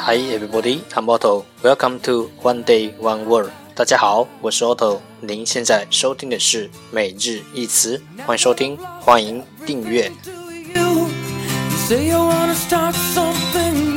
Hi everybody, I'm Otto. Welcome to One Day One Word. 大家好，我是 Otto。您现在收听的是每日一词，欢迎收听，欢迎订阅。 Say you wanna start something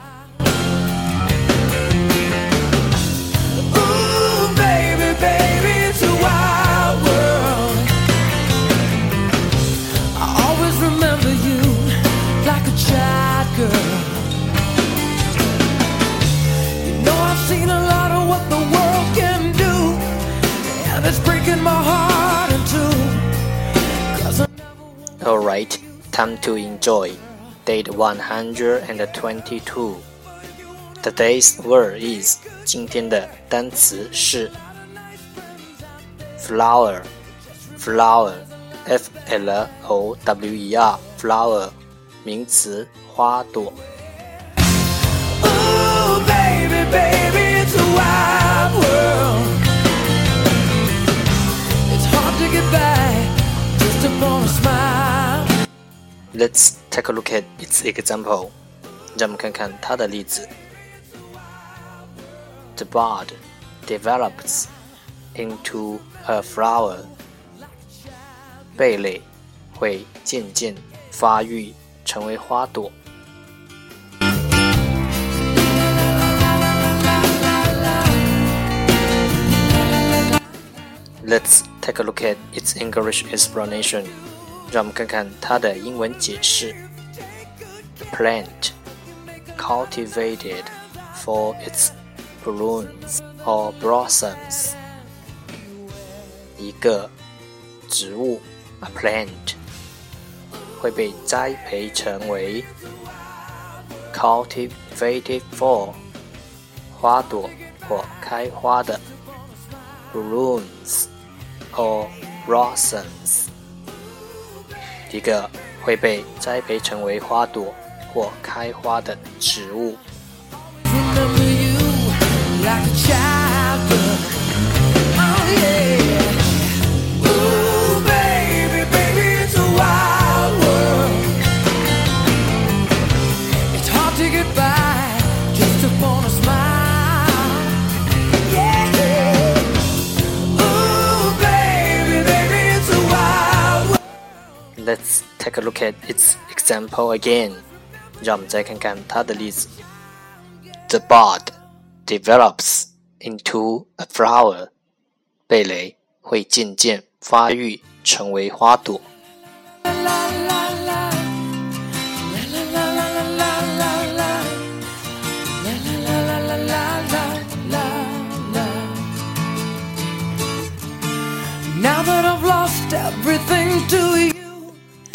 Alright, time to enjoy. Date 122. Today's word is 今天的单词是 flower, flower, f l o w e r, flower, 名词花朵。 Let's take a look at its example. 让我们看看它的例子。The bud develops into a flower. 蓓蕾会渐渐发育成为花朵。Let's take a look at its English explanation. 让我们看看它的英文解释。Plant cultivated for its blooms or blossoms。一个植物，a plant，会被栽培成为 cultivated for 花朵或开花的 blooms or blossoms。一个会被栽培成为花朵或开花的植物。Remember you like a child girl. Oh yeah. take a look at its example again. 让我们再看看它的例子。The bud develops into a flower. 蓓蕾会渐渐发育成为花朵。 La la la la. La la la la la la la. La la la la la la la la. Now that I've lost everything to you.